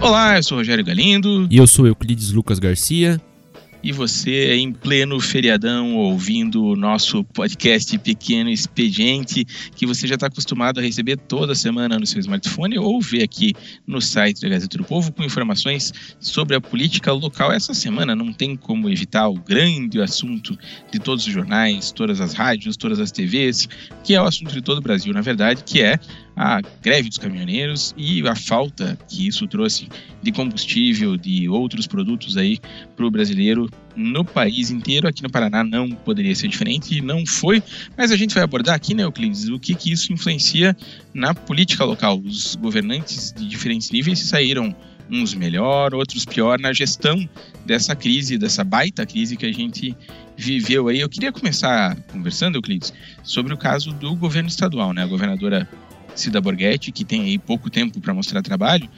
Olá, eu sou o Rogério Galindo. E eu sou Euclides Lucas Garcia e você em pleno feriadão ouvindo o nosso podcast Pequeno Expediente, que você já está acostumado a receber toda semana no seu smartphone ou ver aqui no site da Gazeta do Povo com informações sobre a política local. Essa semana não tem como evitar o grande assunto de todos os jornais, todas as rádios, todas as TVs, que é o assunto de todo o Brasil, na verdade, que é a greve dos caminhoneiros e a falta que isso trouxe de combustível, de outros produtos aí para o brasileiro no país inteiro. Aqui no Paraná não poderia ser diferente e não foi, mas a gente vai abordar aqui, né, Euclides, o que, que isso influencia na política local. Os governantes de diferentes níveis saíram uns melhor, outros pior na gestão dessa crise, dessa baita crise que a gente viveu aí. Eu queria começar conversando, Euclides, sobre o caso do governo estadual, né? A governadora Cida Borghetti, que tem aí pouco tempo para mostrar trabalho,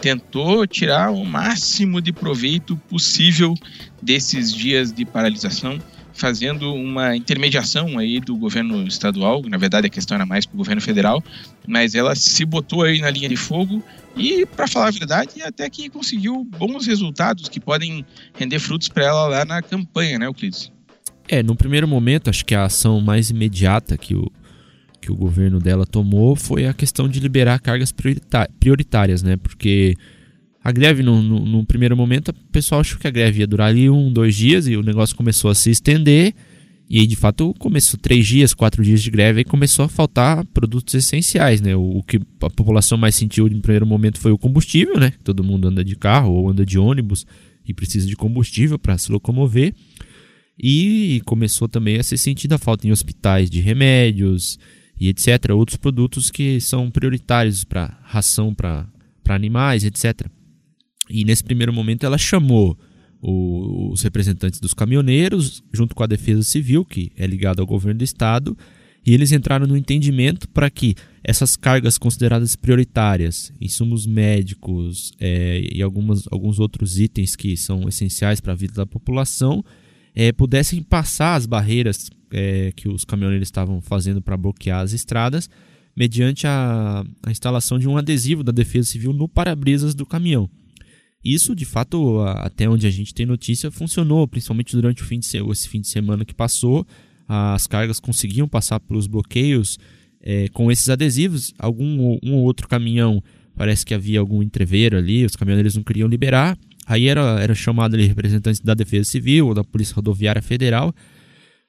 tentou tirar o máximo de proveito possível desses dias de paralisação, fazendo uma intermediação aí do governo estadual. Na verdade, a questão era mais para o governo federal, mas ela se botou aí na linha de fogo e, para falar a verdade, até que conseguiu bons resultados que podem render frutos para ela lá na campanha, né, Euclides? É, no primeiro momento, acho que a ação mais imediata que o, que o governo dela tomou foi a questão de liberar cargas prioritárias, né? Porque a greve, no, no, no, primeiro momento, o pessoal achou que a greve ia durar ali um, dois dias e o negócio começou a se estender. E aí, de fato, começou três dias, quatro dias de greve e começou a faltar produtos essenciais, né? O, o, que a população mais sentiu no primeiro momento foi o combustível, né? Todo mundo anda de carro ou anda de ônibus e precisa de combustível para se locomover. E começou também a ser sentida a falta em hospitais de remédios, e etc. Outros produtos que são prioritários para ração para animais, etc. E nesse primeiro momento ela chamou o, os representantes dos caminhoneiros, junto com a Defesa Civil, que é ligada ao governo do estado, e eles entraram no entendimento para que essas cargas consideradas prioritárias, insumos médicos é, e algumas, alguns outros itens que são essenciais para a vida da população, é, pudessem passar as barreiras é, que os caminhoneiros estavam fazendo para bloquear as estradas, mediante a, a, instalação de um adesivo da Defesa Civil no para-brisas do caminhão. Isso, de fato, até onde a gente tem notícia, funcionou, principalmente durante o fim de, esse fim de semana que passou. As cargas conseguiam passar pelos bloqueios é, com esses adesivos. Algum um ou outro caminhão parece que havia algum entreveiro ali, os caminhoneiros não queriam liberar. Aí era, era chamado ali representantes da Defesa Civil ou da Polícia Rodoviária Federal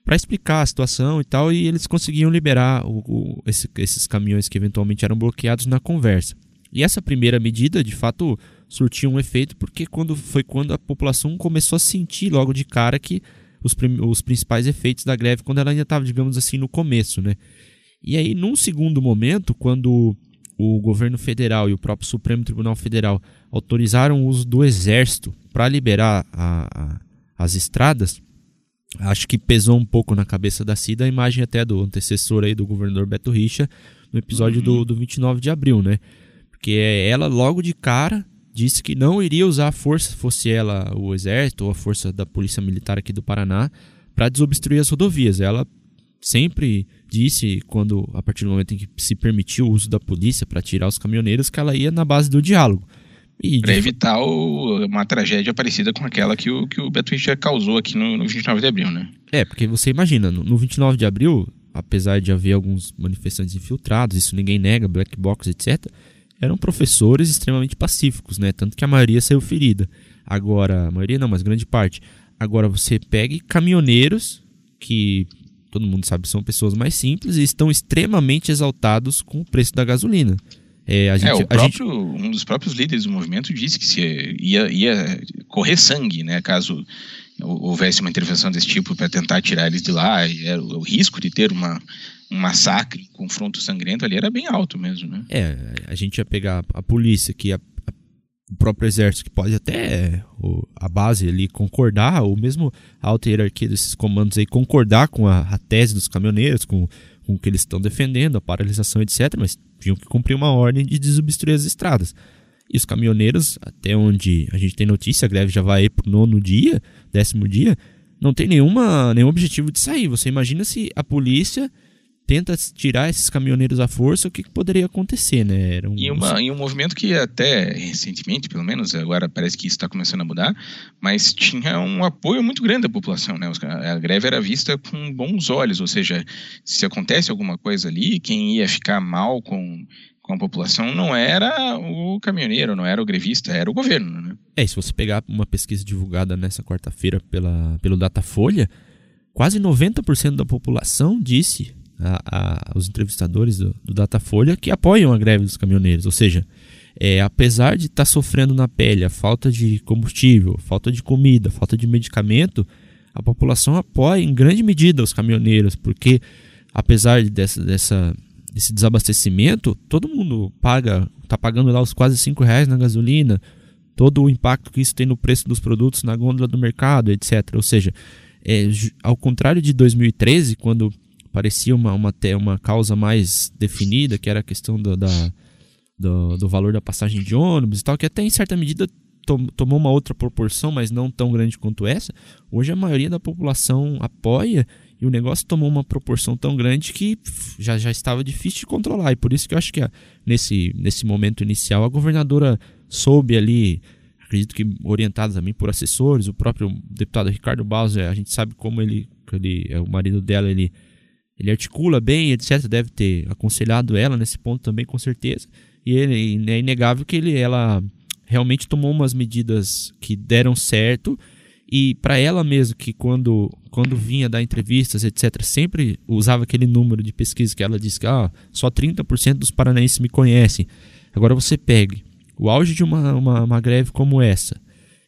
para explicar a situação e tal, e eles conseguiam liberar o, o, esse, esses caminhões que eventualmente eram bloqueados na conversa. E essa primeira medida, de fato, surtiu um efeito, porque quando foi quando a população começou a sentir logo de cara que os, os principais efeitos da greve, quando ela ainda estava, digamos assim, no começo, né? E aí, num segundo momento, quando o governo federal e o próprio Supremo Tribunal Federal autorizaram o uso do exército para liberar a, a, as estradas, acho que pesou um pouco na cabeça da Cida a imagem até do antecessor aí do governador Beto Richa no episódio uhum. do, do 29 de abril, né? Porque ela logo de cara disse que não iria usar a força, fosse ela o exército ou a força da polícia militar aqui do Paraná, para desobstruir as rodovias. Ela sempre disse, quando a partir do momento em que se permitiu o uso da polícia para tirar os caminhoneiros, que ela ia na base do diálogo. Para evitar o, uma tragédia parecida com aquela que o, que o Beto Richa causou aqui no, no 29 de abril, né? É, porque você imagina, no, no 29 de abril, apesar de haver alguns manifestantes infiltrados, isso ninguém nega, black box, etc., eram professores extremamente pacíficos, né? Tanto que a maioria saiu ferida. Agora, a maioria não, mas grande parte. Agora você pegue caminhoneiros que todo mundo sabe são pessoas mais simples e estão extremamente exaltados com o preço da gasolina. É, a gente, é, o próprio, gente... um dos próprios líderes do movimento disse que se ia, ia correr sangue, né, caso houvesse uma intervenção desse tipo para tentar tirar eles de lá. Era o, o risco de ter uma, um massacre, um confronto sangrento ali era bem alto mesmo, né? É, a gente ia pegar a polícia, que a, a, o próprio exército, que pode até o, a base ali concordar, ou mesmo a alta hierarquia desses comandos aí concordar com a, a tese dos caminhoneiros, com, com o que eles estão defendendo, a paralisação, etc., mas tinham que cumprir uma ordem de desobstruir as estradas. E os caminhoneiros, até onde a gente tem notícia, a greve já vai para o nono dia, décimo dia, não tem nenhuma, nenhum objetivo de sair. Você imagina se a polícia tenta tirar esses caminhoneiros à força, o que, que poderia acontecer, né? Um... E, uma, e um movimento que até recentemente, pelo menos, agora parece que isso está começando a mudar, mas tinha um apoio muito grande da população, né? A greve era vista com bons olhos, ou seja, se acontece alguma coisa ali, quem ia ficar mal com com a população não era o caminhoneiro, não era o grevista, era o governo. Né? É, se você pegar uma pesquisa divulgada nessa quarta-feira pela, pelo Datafolha, quase 90% da população disse a, a, aos entrevistadores do, do, Datafolha que apoiam a greve dos caminhoneiros. Ou seja, é, apesar de estar tá sofrendo na pele a falta de combustível, falta de comida, falta de medicamento, a população apoia em grande medida os caminhoneiros, porque apesar dessa, dessa desse desabastecimento, todo mundo paga, está pagando lá os quase 5 reais na gasolina, todo o impacto que isso tem no preço dos produtos na gôndola do mercado, etc. Ou seja, é, ao contrário de 2013, quando parecia uma, uma, uma causa mais definida, que era a questão do, da, do, do valor da passagem de ônibus e tal, que até em certa medida tomou uma outra proporção, mas não tão grande quanto essa. Hoje a maioria da população apoia e o negócio tomou uma proporção tão grande que já, já estava difícil de controlar. E por isso que eu acho que a, nesse, nesse momento inicial a governadora soube ali, acredito que orientada também por assessores, o próprio deputado Ricardo Bauser, a gente sabe como ele, ele é o marido dela, ele, ele articula bem, etc. Deve ter aconselhado ela nesse ponto também, com certeza. E ele, é inegável que ele, ela realmente tomou umas medidas que deram certo e para ela mesmo, que quando, quando vinha dar entrevistas, etc., sempre usava aquele número de pesquisa que ela disse que ah, só 30% dos paranaenses me conhecem. Agora você pegue o auge de uma, uma, uma greve como essa,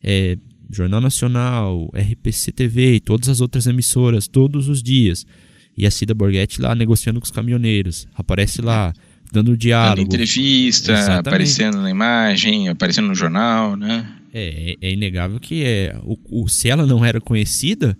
é, Jornal Nacional, RPC TV e todas as outras emissoras, todos os dias. E a Cida Borghetti lá negociando com os caminhoneiros. Aparece lá, dando diálogo. Dando entrevista, Exatamente. aparecendo na imagem, aparecendo no jornal, né? É, é, inegável que é, o, o, se ela não era conhecida,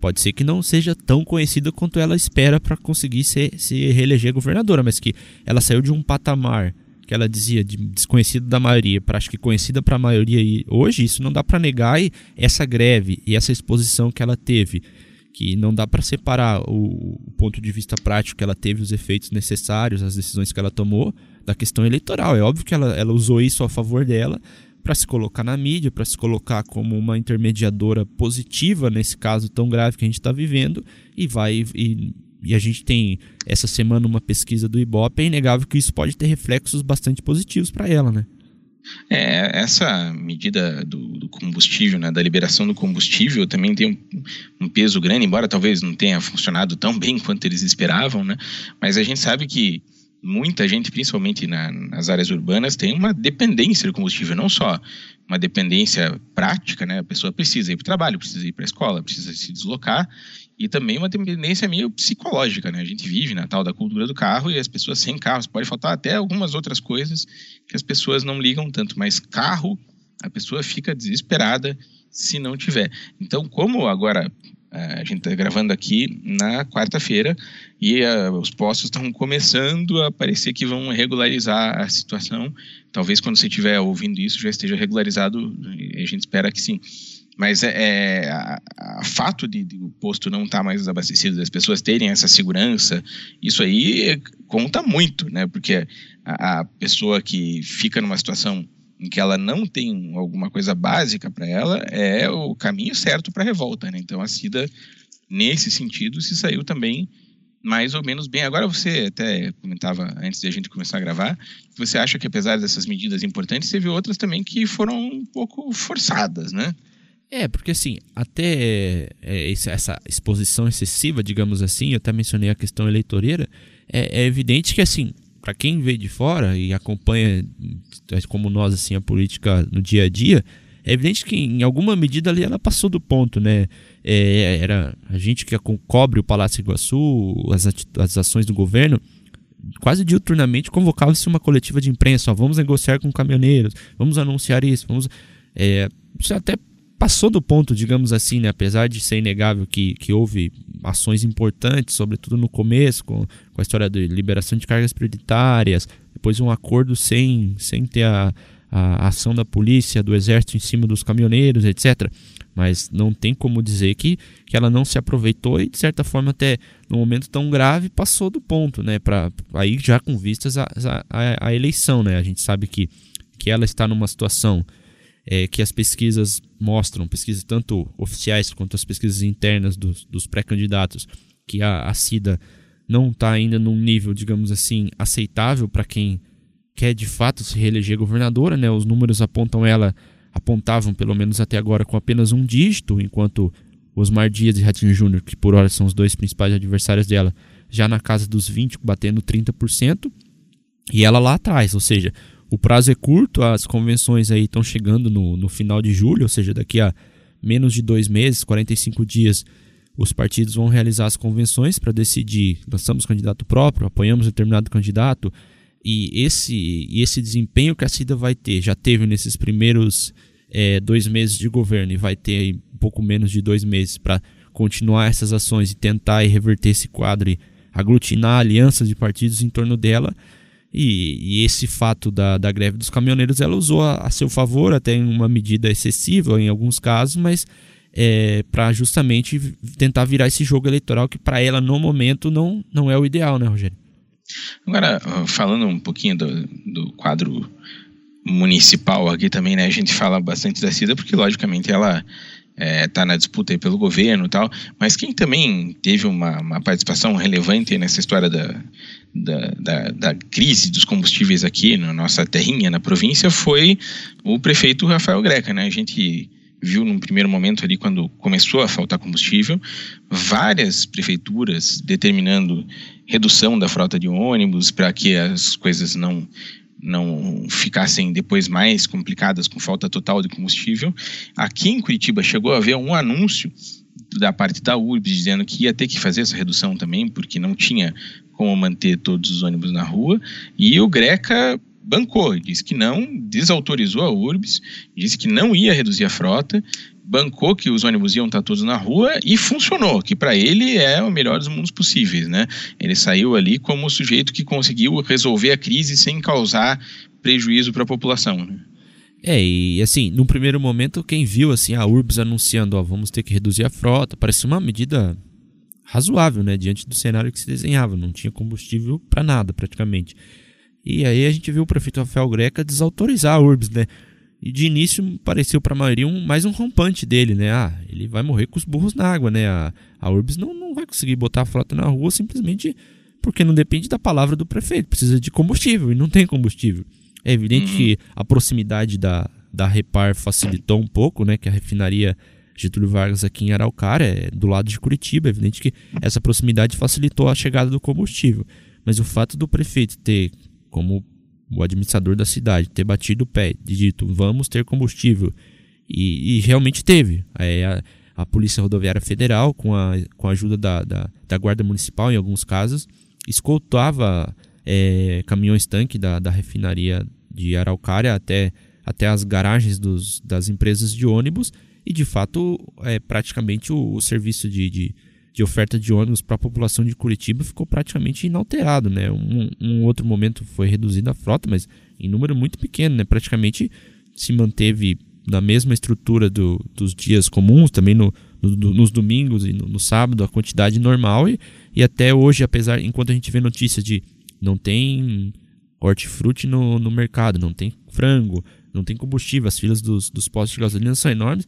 pode ser que não seja tão conhecida quanto ela espera para conseguir ser, se reeleger governadora, mas que ela saiu de um patamar que ela dizia de desconhecido da maioria para acho que conhecida para a maioria e hoje isso não dá para negar e essa greve e essa exposição que ela teve que não dá para separar o, o, ponto de vista prático que ela teve os efeitos necessários as decisões que ela tomou da questão eleitoral é óbvio que ela, ela usou isso a favor dela para se colocar na mídia, para se colocar como uma intermediadora positiva nesse caso tão grave que a gente está vivendo e vai e, e, a gente tem essa semana uma pesquisa do Ibope, é inegável que isso pode ter reflexos bastante positivos para ela, né? É, essa medida do, do, combustível, né, da liberação do combustível, também tem um, um, peso grande, embora talvez não tenha funcionado tão bem quanto eles esperavam, né? Mas a gente sabe que muita gente, principalmente na, nas áreas urbanas, tem uma dependência do combustível, não só uma dependência prática, né? A pessoa precisa ir para o trabalho, precisa ir para a escola, precisa se deslocar, e também uma dependência meio psicológica, né? A gente vive na tal da cultura do carro e as pessoas sem carros, pode faltar até algumas outras coisas que as pessoas não ligam tanto, mas carro, a pessoa fica desesperada se não tiver. Então, como agora a gente está gravando aqui na quarta-feira e uh, os postos estão começando a parecer que vão regularizar a situação. Talvez quando você estiver ouvindo isso já esteja regularizado, a gente espera que sim. Mas é, é a, a fato de, de, o posto não estar tá mais abastecido, das pessoas terem essa segurança, isso aí conta muito, né? Porque a, a pessoa que fica numa situação em que ela não tem alguma coisa básica para ela, é o caminho certo para a revolta. Né? Então a Cida, nesse sentido, se saiu também mais ou menos bem. Agora você até comentava antes de a gente começar a gravar, que você acha que apesar dessas medidas importantes, teve outras também que foram um pouco forçadas, né? É, porque assim, até é, essa exposição excessiva, digamos assim, eu até mencionei a questão eleitoreira, é, é evidente que assim, para quem vê de fora e acompanha como nós assim a política no dia a dia, é evidente que em alguma medida ali ela passou do ponto, né? É, era a gente que cobre o Palácio Iguaçu, as, as ações do governo, quase diuturnamente convocava-se uma coletiva de imprensa, ó, vamos negociar com caminhoneiros, vamos anunciar isso, vamos é, até passou do ponto, digamos assim, né? apesar de ser inegável que, que houve ações importantes, sobretudo no começo, com, com a história de liberação de cargas prioritárias, depois um acordo sem, sem ter a, a ação da polícia, do exército em cima dos caminhoneiros, etc. Mas não tem como dizer que, que ela não se aproveitou e, de certa forma, até no momento tão grave, passou do ponto, né? Pra, aí já com vistas a, a, a eleição, né? A gente sabe que, que ela está numa situação é, que as pesquisas mostram, pesquisas tanto oficiais quanto as pesquisas internas dos, dos pré-candidatos, que a, a CIDA não está ainda num nível, digamos assim, aceitável para quem quer de fato se reeleger governadora, né? Os números apontam ela, apontavam pelo menos até agora com apenas um dígito, enquanto Osmar Dias e Ratinho Júnior, que por hora são os dois principais adversários dela, já na casa dos 20, batendo 30%, e ela lá atrás, ou seja, o prazo é curto, as convenções aí estão chegando no, no final de julho, ou seja, daqui a menos de dois meses, 45 dias, os partidos vão realizar as convenções para decidir, lançamos candidato próprio, apoiamos determinado candidato, e esse, e esse desempenho que a Cida vai ter, já teve nesses primeiros é, dois meses de governo e vai ter um pouco menos de dois meses para continuar essas ações e tentar e reverter esse quadro e aglutinar alianças de partidos em torno dela. E, e esse fato da, da greve dos caminhoneiros ela usou a, a, seu favor, até em uma medida excessiva em alguns casos, mas é, para justamente tentar virar esse jogo eleitoral que para ela no momento não, não é o ideal, né, Rogério? Agora, falando um pouquinho do, do quadro municipal aqui também, né? A gente fala bastante da Cida porque, logicamente, ela está é, na disputa pelo governo e tal, mas quem também teve uma, uma participação relevante nessa história da, da, da, da, crise dos combustíveis aqui na nossa terrinha, na província, foi o prefeito Rafael Greca, né? A gente viu num primeiro momento ali, quando começou a faltar combustível, várias prefeituras determinando redução da frota de ônibus para que as coisas não não ficassem depois mais complicadas com falta total de combustível. Aqui em Curitiba chegou a haver um anúncio da parte da URBS dizendo que ia ter que fazer essa redução também, porque não tinha como manter todos os ônibus na rua, e o Greca bancou, disse que não, desautorizou a URBS, disse que não ia reduzir a frota, bancou que os ônibus iam estar todos na rua e funcionou, que para ele é o melhor dos mundos possíveis, né? Ele saiu ali como o sujeito que conseguiu resolver a crise sem causar prejuízo para a população, né? É, e assim, no primeiro momento, quem viu assim a URBS anunciando, ó, vamos ter que reduzir a frota, parecia uma medida razoável, né, diante do cenário que se desenhava, não tinha combustível para nada, praticamente. E aí a gente viu o prefeito Rafael Greca desautorizar a URBS, né? E de início pareceu para a maioria um, mais um rompante dele, né? Ah, ele vai morrer com os burros na água, né? A, a URBS não, não vai conseguir botar a frota na rua simplesmente porque não depende da palavra do prefeito, precisa de combustível e não tem combustível. É evidente uhum. que a proximidade da, da Repar facilitou um pouco, né? Que a refinaria Getúlio Vargas aqui em Araucária é do lado de Curitiba. É evidente que essa proximidade facilitou a chegada do combustível. Mas o fato do prefeito ter como o administrador da cidade ter batido o pé e dito vamos ter combustível. E, e realmente teve. É, a, a, Polícia Rodoviária Federal com a, com a ajuda da, da, da Guarda Municipal em alguns casos escoltava é, caminhões tanque da, da refinaria de Araucária até, até as garagens dos, das empresas de ônibus e de fato é praticamente o, o serviço de, de de oferta de ônibus para a população de Curitiba ficou praticamente inalterado, né? Um, um, outro momento foi reduzida a frota, mas em número muito pequeno, né? Praticamente se manteve na mesma estrutura do, dos dias comuns, também no, no, nos domingos e no, no, sábado, a quantidade normal e, e até hoje, apesar, enquanto a gente vê notícias de não tem hortifruti no, no mercado, não tem frango, não tem combustível, as filas dos, dos postos de gasolina são enormes,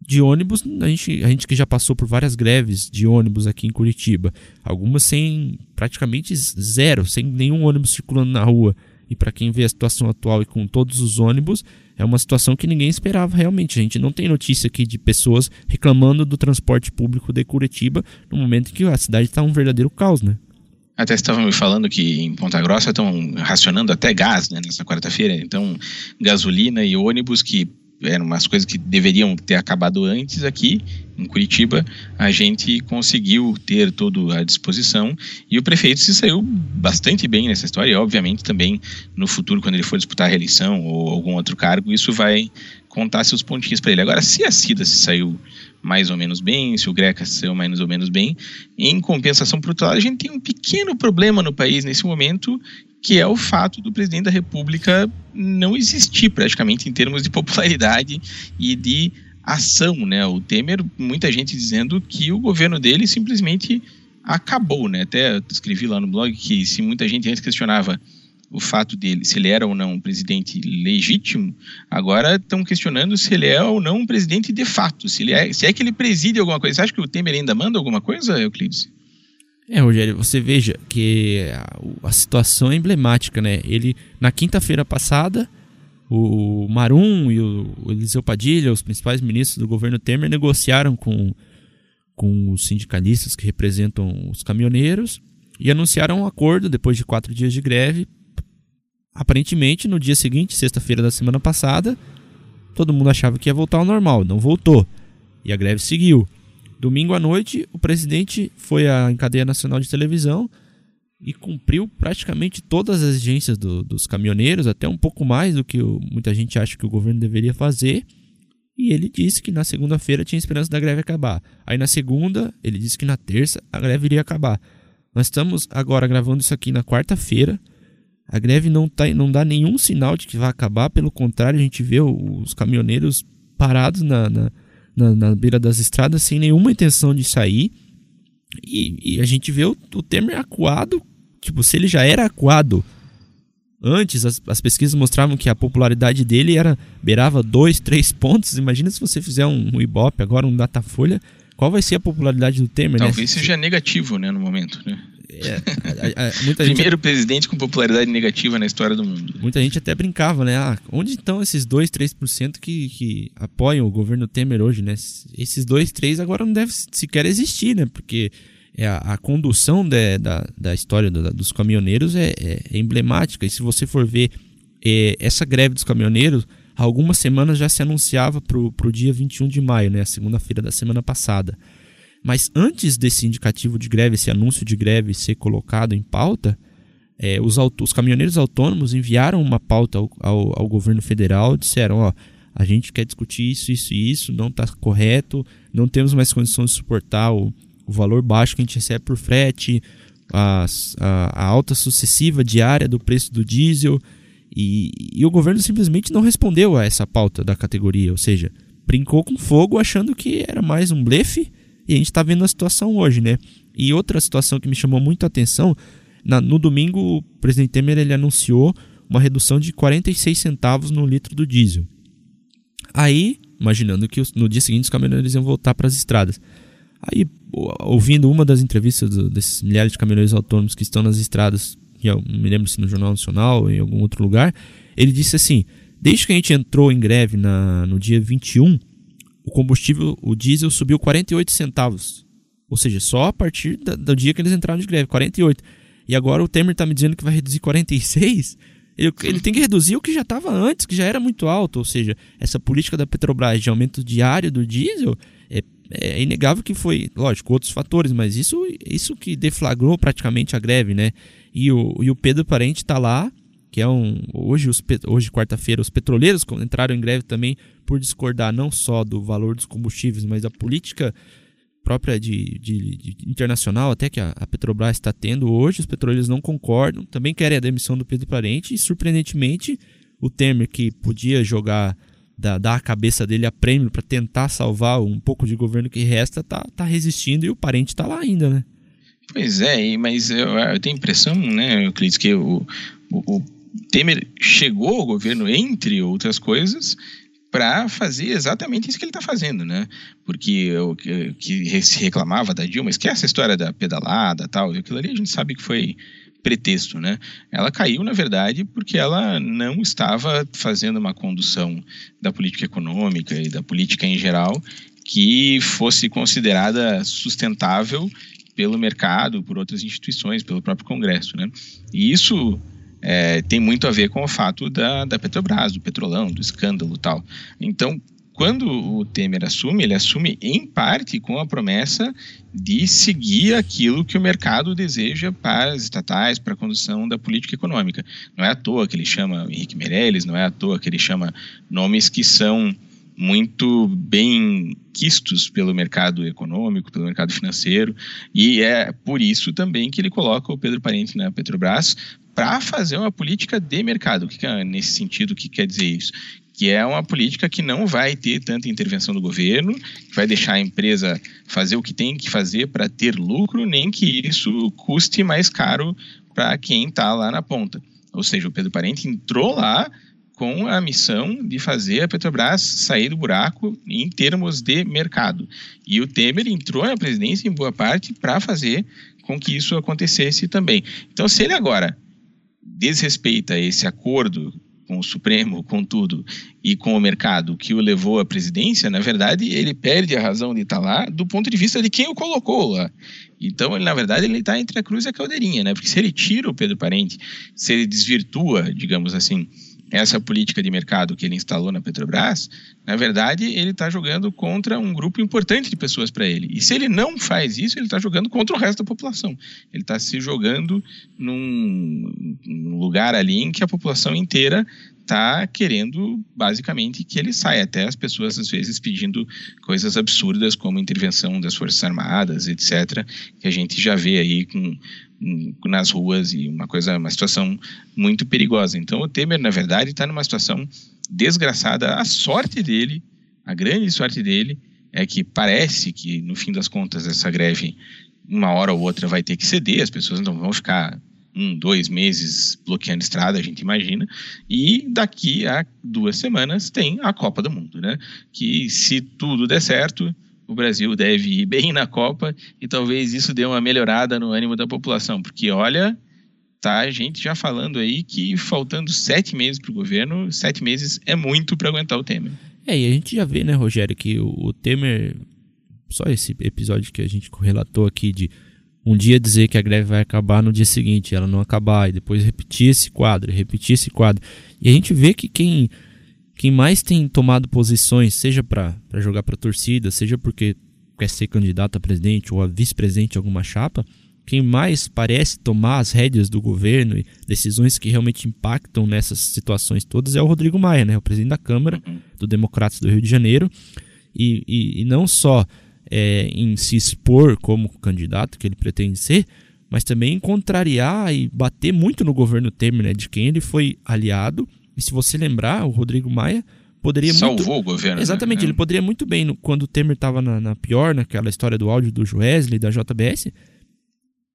de ônibus, a gente, a gente que já passou por várias greves de ônibus aqui em Curitiba, algumas sem praticamente zero, sem nenhum ônibus circulando na rua. E para quem vê a situação atual e com todos os ônibus, é uma situação que ninguém esperava realmente. A gente não tem notícia aqui de pessoas reclamando do transporte público de Curitiba no momento em que a cidade está um verdadeiro caos, né? Até estavam me falando que em Ponta Grossa estão racionando até gás né, nessa quarta-feira. Então, gasolina e ônibus que eram umas coisas que deveriam ter acabado antes aqui em Curitiba, a gente conseguiu ter tudo à disposição e o prefeito se saiu bastante bem nessa história e obviamente também no futuro quando ele for disputar a reeleição ou algum outro cargo, isso vai contar seus pontinhos para ele. Agora, se a Cida se saiu mais ou menos bem, se o Greca se saiu mais ou menos bem, em compensação, por outro lado, a gente tem um pequeno problema no país nesse momento, que é o fato do presidente da República não existir praticamente em termos de popularidade e de ação, né? O Temer, muita gente dizendo que o governo dele simplesmente acabou, né? Até escrevi lá no blog que se muita gente antes questionava o fato dele, se ele era ou não um presidente legítimo, agora estão questionando se ele é ou não um presidente de fato, se, ele é, se é que ele preside alguma coisa. Você acha que o Temer ainda manda alguma coisa, Euclides? É, Rogério, você veja que a, a situação é emblemática, né? Ele, na quinta-feira passada, o Marum e o Eliseu Padilha, os principais ministros do governo Temer, negociaram com, com os sindicalistas que representam os caminhoneiros e anunciaram um acordo depois de quatro dias de greve. Aparentemente, no dia seguinte, sexta-feira da semana passada, todo mundo achava que ia voltar ao normal, não voltou. E a greve seguiu. Domingo à noite, o presidente foi à cadeia nacional de televisão e cumpriu praticamente todas as exigências do, dos caminhoneiros, até um pouco mais do que o, muita gente acha que o governo deveria fazer. E ele disse que na segunda-feira tinha esperança da greve acabar. Aí na segunda, ele disse que na terça a greve iria acabar. Nós estamos agora gravando isso aqui na quarta-feira. A greve não, tá, não dá nenhum sinal de que vai acabar, pelo contrário, a gente vê os caminhoneiros parados na, na na, na beira das estradas sem nenhuma intenção de sair. E, e a gente vê o, o, Temer acuado. Tipo, se ele já era acuado antes, as, as pesquisas mostravam que a popularidade dele era beirava 2, 3 pontos. Imagina se você fizer um, um Ibope, agora um Datafolha. Qual vai ser a popularidade do Temer? Né? Talvez né? seja negativo, né, no momento, né? É, a, a, a, Primeiro gente, presidente com popularidade negativa na história do mundo. Muita gente até brincava, né? Ah, onde estão esses 2, 3% que, que apoiam o governo Temer hoje, né? Esses 2, 3 agora não devem sequer existir, né? Porque é a, a condução de, da, da história do, dos caminhoneiros é, é, é, emblemática. E se você for ver é, essa greve dos caminhoneiros, algumas semanas já se anunciava para o dia 21 de maio, né? A segunda-feira da semana passada. Mas antes desse indicativo de greve, esse anúncio de greve ser colocado em pauta, é, os, os, caminhoneiros autônomos enviaram uma pauta ao, ao, ao, governo federal, disseram, ó, a gente quer discutir isso, isso e isso, não está correto, não temos mais condições de suportar o, o valor baixo que a gente recebe por frete, a, a, a alta sucessiva diária do preço do diesel, e, e o governo simplesmente não respondeu a essa pauta da categoria, ou seja, brincou com fogo achando que era mais um blefe e a gente está vendo a situação hoje, né? E outra situação que me chamou muito a atenção, na, no domingo o presidente Temer ele anunciou uma redução de 46 centavos no litro do diesel. Aí, imaginando que no dia seguinte os caminhoneiros iam voltar para as estradas. Aí, ouvindo uma das entrevistas do, desses milhares de caminhoneiros autônomos que estão nas estradas, eu me lembro se no Jornal Nacional ou em algum outro lugar, ele disse assim: desde que a gente entrou em greve na, no dia 21, o combustível, o diesel subiu 48 centavos. Ou seja, só a partir da, do dia que eles entraram de greve, 48. E agora o Temer está me dizendo que vai reduzir 46. Ele, ele tem que reduzir o que já estava antes, que já era muito alto. Ou seja, essa política da Petrobras de aumento diário do diesel é, é inegável que foi, lógico, outros fatores, mas isso, isso que deflagrou praticamente a greve, né? E o, e o Pedro Parente está lá que é um hoje os hoje quarta-feira os petroleiros entraram em greve também por discordar não só do valor dos combustíveis, mas da política própria de, de, de internacional até que a, a, Petrobras está tendo hoje. Os petroleiros não concordam, também querem a demissão do Pedro Parente e surpreendentemente o Temer que podia jogar da, dar a cabeça dele a prêmio para tentar salvar um pouco de governo que resta, tá, tá resistindo e o parente está lá ainda, né? Pois é, mas eu, eu tenho a impressão, né, Euclides, que o, o, Temer chegou ao governo, entre outras coisas, para fazer exatamente isso que ele está fazendo, né? Porque o que, se reclamava da Dilma, esquece a história da pedalada tal, aquilo ali a gente sabe que foi pretexto, né? Ela caiu, na verdade, porque ela não estava fazendo uma condução da política econômica e da política em geral que fosse considerada sustentável pelo mercado, por outras instituições, pelo próprio Congresso, né? E isso é, tem muito a ver com o fato da, da Petrobras, do petrolão, do escândalo tal. Então, quando o Temer assume, ele assume em parte com a promessa de seguir aquilo que o mercado deseja para as estatais, para a condução da política econômica. Não é à toa que ele chama Henrique Meirelles, não é à toa que ele chama nomes que são muito bem quistos pelo mercado econômico, pelo mercado financeiro, e é por isso também que ele coloca o Pedro Parente na Petrobras para fazer uma política de mercado. O que, é, nesse sentido, o que quer dizer isso? Que é uma política que não vai ter tanta intervenção do governo, que vai deixar a empresa fazer o que tem que fazer para ter lucro, nem que isso custe mais caro para quem está lá na ponta. Ou seja, o Pedro Parente entrou lá com a missão de fazer a Petrobras sair do buraco em termos de mercado. E o Temer entrou na presidência em boa parte para fazer com que isso acontecesse também. Então, se ele agora desrespeita esse acordo com o Supremo, com tudo, e com o mercado que o levou à presidência, na verdade, ele perde a razão de estar lá do ponto de vista de quem o colocou lá. Então, ele, na verdade, ele está entre a cruz e a caldeirinha, né? Porque se ele tira o Pedro Parente, se ele desvirtua, digamos assim, essa política de mercado que ele instalou na Petrobras, na verdade, ele está jogando contra um grupo importante de pessoas para ele. E se ele não faz isso, ele está jogando contra o resto da população. Ele está se jogando num, num, lugar ali em que a população inteira está querendo, basicamente, que ele saia. Até as pessoas, às vezes, pedindo coisas absurdas, como intervenção das Forças Armadas, etc., que a gente já vê aí com nas ruas e uma coisa, uma situação muito perigosa. Então o Temer, na verdade, está numa situação desgraçada. A sorte dele, a grande sorte dele, é que parece que no fim das contas essa greve, uma hora ou outra, vai ter que ceder. As pessoas não vão ficar um, dois meses bloqueando estrada, a gente imagina. E daqui a duas semanas tem a Copa do Mundo, né? Que se tudo der certo o Brasil deve ir bem na Copa e talvez isso dê uma melhorada no ânimo da população, porque olha, tá a gente já falando aí que faltando sete meses para o governo, sete meses é muito para aguentar o Temer. É, e a gente já vê, né, Rogério, que o, o Temer, só esse episódio que a gente relatou aqui de um dia dizer que a greve vai acabar no dia seguinte, ela não acabar, e depois repetir esse quadro, repetir esse quadro. E a gente vê que quem quem mais tem tomado posições, seja para jogar para a torcida, seja porque quer ser candidato a presidente ou a vice-presidente de alguma chapa, quem mais parece tomar as rédeas do governo e decisões que realmente impactam nessas situações todas é o Rodrigo Maia, né? o presidente da Câmara do Democratas do Rio de Janeiro. E, e, e não só é, em se expor como candidato que ele pretende ser, mas também em contrariar e bater muito no governo Temer, né? de quem ele foi aliado e se você lembrar, o Rodrigo Maia poderia Salvou muito... o governo. Exatamente, né? ele poderia muito bem, no, quando o Temer estava na, na, pior, naquela história do áudio do Joesley, da JBS,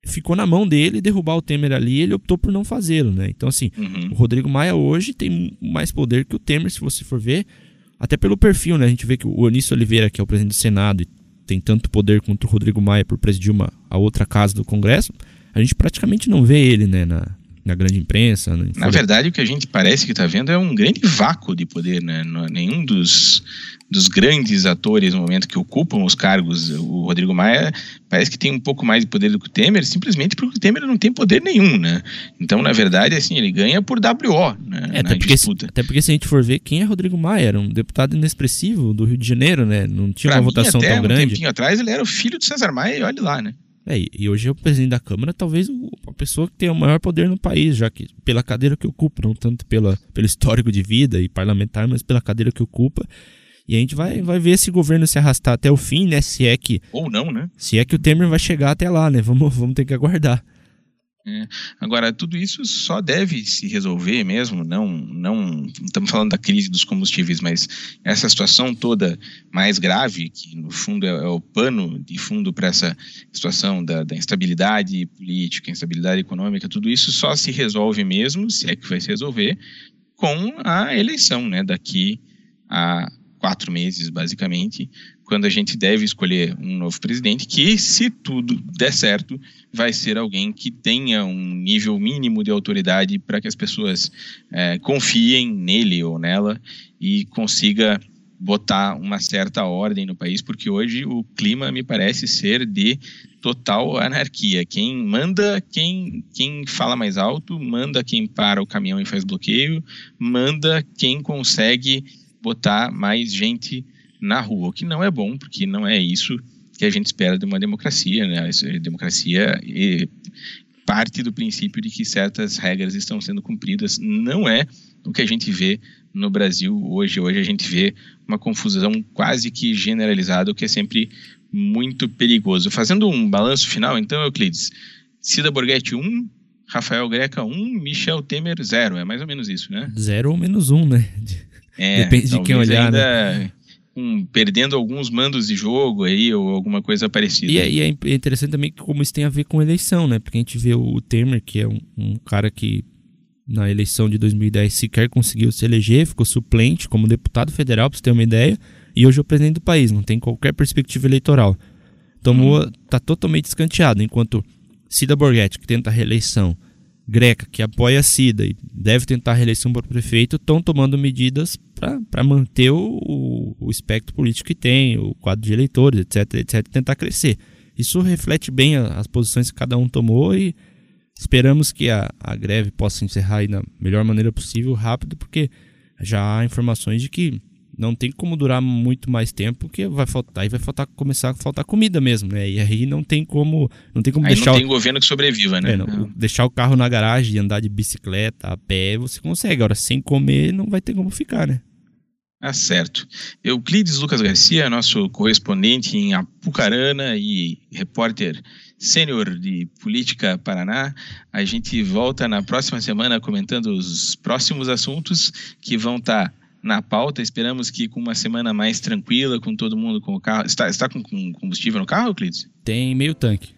ficou na mão dele derrubar o Temer ali ele optou por não fazê-lo, né? Então, assim, uhum. o Rodrigo Maia hoje tem mais poder que o Temer, se você for ver, até pelo perfil, né? A gente vê que o Onísio Oliveira, que é o presidente do Senado, e tem tanto poder quanto o Rodrigo Maia por presidir uma, a outra casa do Congresso, a gente praticamente não vê ele, né, na, na grande imprensa. Né? Na verdade, o que a gente parece que está vendo é um grande vácuo de poder, né? Nenhum dos, dos grandes atores no momento que ocupam os cargos, o Rodrigo Maia parece que tem um pouco mais de poder do que o Temer, simplesmente porque o Temer não tem poder nenhum, né? Então, na verdade, assim, ele ganha por WO, né? É, até, porque, disputa. até porque se a gente for ver quem é Rodrigo Maia, era um deputado inexpressivo do Rio de Janeiro, né? Não tinha pra uma mim, votação até tão um grande. Um tempinho atrás ele era o filho do César Maia e olha lá, né? É, e hoje é o presidente da Câmara, talvez a pessoa que tem o maior poder no país, já que pela cadeira que ocupa, não tanto pela, pelo histórico de vida e parlamentar, mas pela cadeira que ocupa. E a gente vai, vai ver esse governo se arrastar até o fim, né? Se é que. Ou não, né? Se é que o Temer vai chegar até lá, né? Vamos, vamos ter que aguardar. É. Agora, tudo isso só deve se resolver mesmo, não, não estamos falando da crise dos combustíveis, mas essa situação toda mais grave, que no fundo é, é o pano de fundo para essa situação da, da, instabilidade política, instabilidade econômica, tudo isso só se resolve mesmo, se é que vai se resolver, com a eleição, né, daqui a quatro meses, basicamente, quando a gente deve escolher um novo presidente, que, se tudo der certo, vai ser alguém que tenha um nível mínimo de autoridade para que as pessoas é, confiem nele ou nela e consiga botar uma certa ordem no país, porque hoje o clima me parece ser de total anarquia. Quem manda, quem, quem fala mais alto, manda quem para o caminhão e faz bloqueio, manda quem consegue botar mais gente na rua, o que não é bom, porque não é isso que a gente espera de uma democracia, né? Democracia parte do princípio de que certas regras estão sendo cumpridas. Não é o que a gente vê no Brasil hoje. Hoje a gente vê uma confusão quase que generalizada, o que é sempre muito perigoso. Fazendo um balanço final, então, Euclides, Cida Borghetti 1, Rafael Greca 1, Michel Temer 0. É mais ou menos isso, né? 0 ou menos 1, né? É, Depende de quem olhar, ainda... né? um, perdendo alguns mandos de jogo aí ou alguma coisa parecida. E é, e é, interessante também como isso tem a ver com eleição, né? Porque a gente vê o Temer, que é um, um cara que na eleição de 2010 sequer conseguiu se eleger, ficou suplente como deputado federal, para você ter uma ideia, e hoje é o presidente do país, não tem qualquer perspectiva eleitoral. Tomou, hum. tá totalmente escanteado, enquanto Cida Borghetti, que tenta a reeleição, Greca, que apoia a Cida e deve tentar a reeleição para prefeito, estão tomando medidas para manter o, o, espectro político que tem, o quadro de eleitores, etc, etc, tentar crescer. Isso reflete bem as posições que cada um tomou e esperamos que a, a greve possa encerrar da melhor maneira possível, rápido, porque já há informações de que não tem como durar muito mais tempo, porque vai faltar, aí vai faltar começar a faltar comida mesmo, né? E aí não tem como, não tem como aí deixar não tem o... governo que sobreviva, né? É, não, deixar o carro na garagem e andar de bicicleta, a pé, você consegue. Agora sem comer não vai ter como ficar, né? Ah, certo. Euclides Lucas Garcia, nosso correspondente em Apucarana e repórter sênior de Política Paraná. A gente volta na próxima semana comentando os próximos assuntos que vão estar tá na pauta. Esperamos que com uma semana mais tranquila, com todo mundo com o carro. Está, está com, com combustível no carro, Euclides? Tem meio tanque.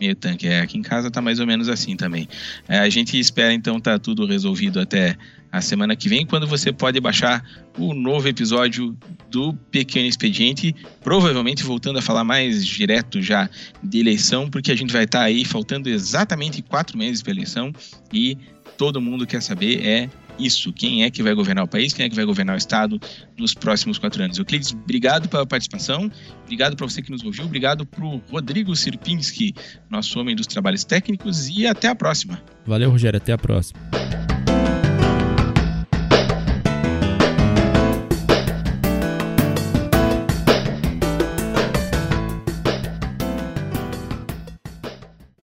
Meio tanque, é. Aqui em casa tá mais ou menos assim também. É, a gente espera então tá tudo resolvido até a semana que vem, quando você pode baixar o novo episódio do Pequeno Expediente, provavelmente voltando a falar mais direto já de eleição, porque a gente vai estar tá aí faltando exatamente quatro meses para eleição e todo mundo quer saber é isso. Quem é que vai governar o país? Quem é que vai governar o Estado nos próximos quatro anos? Euclides, obrigado pela participação. Obrigado para você que nos ouviu. Obrigado para o Rodrigo Sirpinski, nosso homem dos trabalhos técnicos. E até a próxima. Valeu, Rogério. Até a próxima.